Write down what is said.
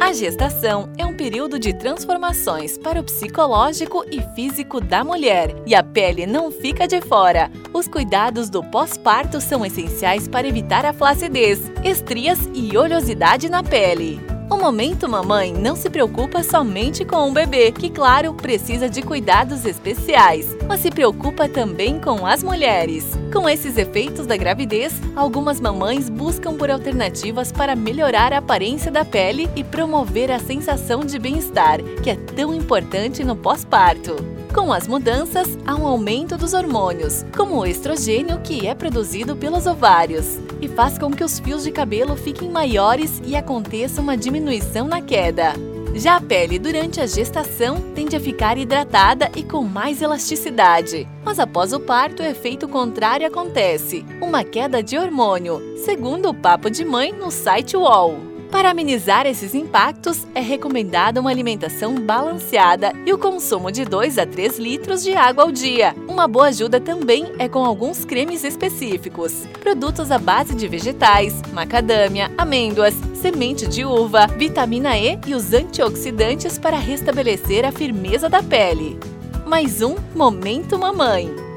A gestação é um período de transformações para o psicológico e físico da mulher e a pele não fica de fora. Os cuidados do pós-parto são essenciais para evitar a flacidez, estrias e oleosidade na pele. O Momento Mamãe não se preocupa somente com o bebê, que, claro, precisa de cuidados especiais, mas se preocupa também com as mulheres. Com esses efeitos da gravidez, algumas mamães buscam por alternativas para melhorar a aparência da pele e promover a sensação de bem-estar, que é tão importante no pós-parto. Com as mudanças, há um aumento dos hormônios, como o estrogênio que é produzido pelos ovários, e faz com que os fios de cabelo fiquem maiores e aconteça uma diminuição na queda. Já a pele durante a gestação tende a ficar hidratada e com mais elasticidade. Mas após o parto, o efeito contrário acontece: uma queda de hormônio, segundo o papo de mãe no site UOL. Para amenizar esses impactos, é recomendada uma alimentação balanceada e o consumo de 2 a 3 litros de água ao dia. Uma boa ajuda também é com alguns cremes específicos, produtos à base de vegetais, macadâmia, amêndoas, semente de uva, vitamina E e os antioxidantes para restabelecer a firmeza da pele. Mais um Momento Mamãe.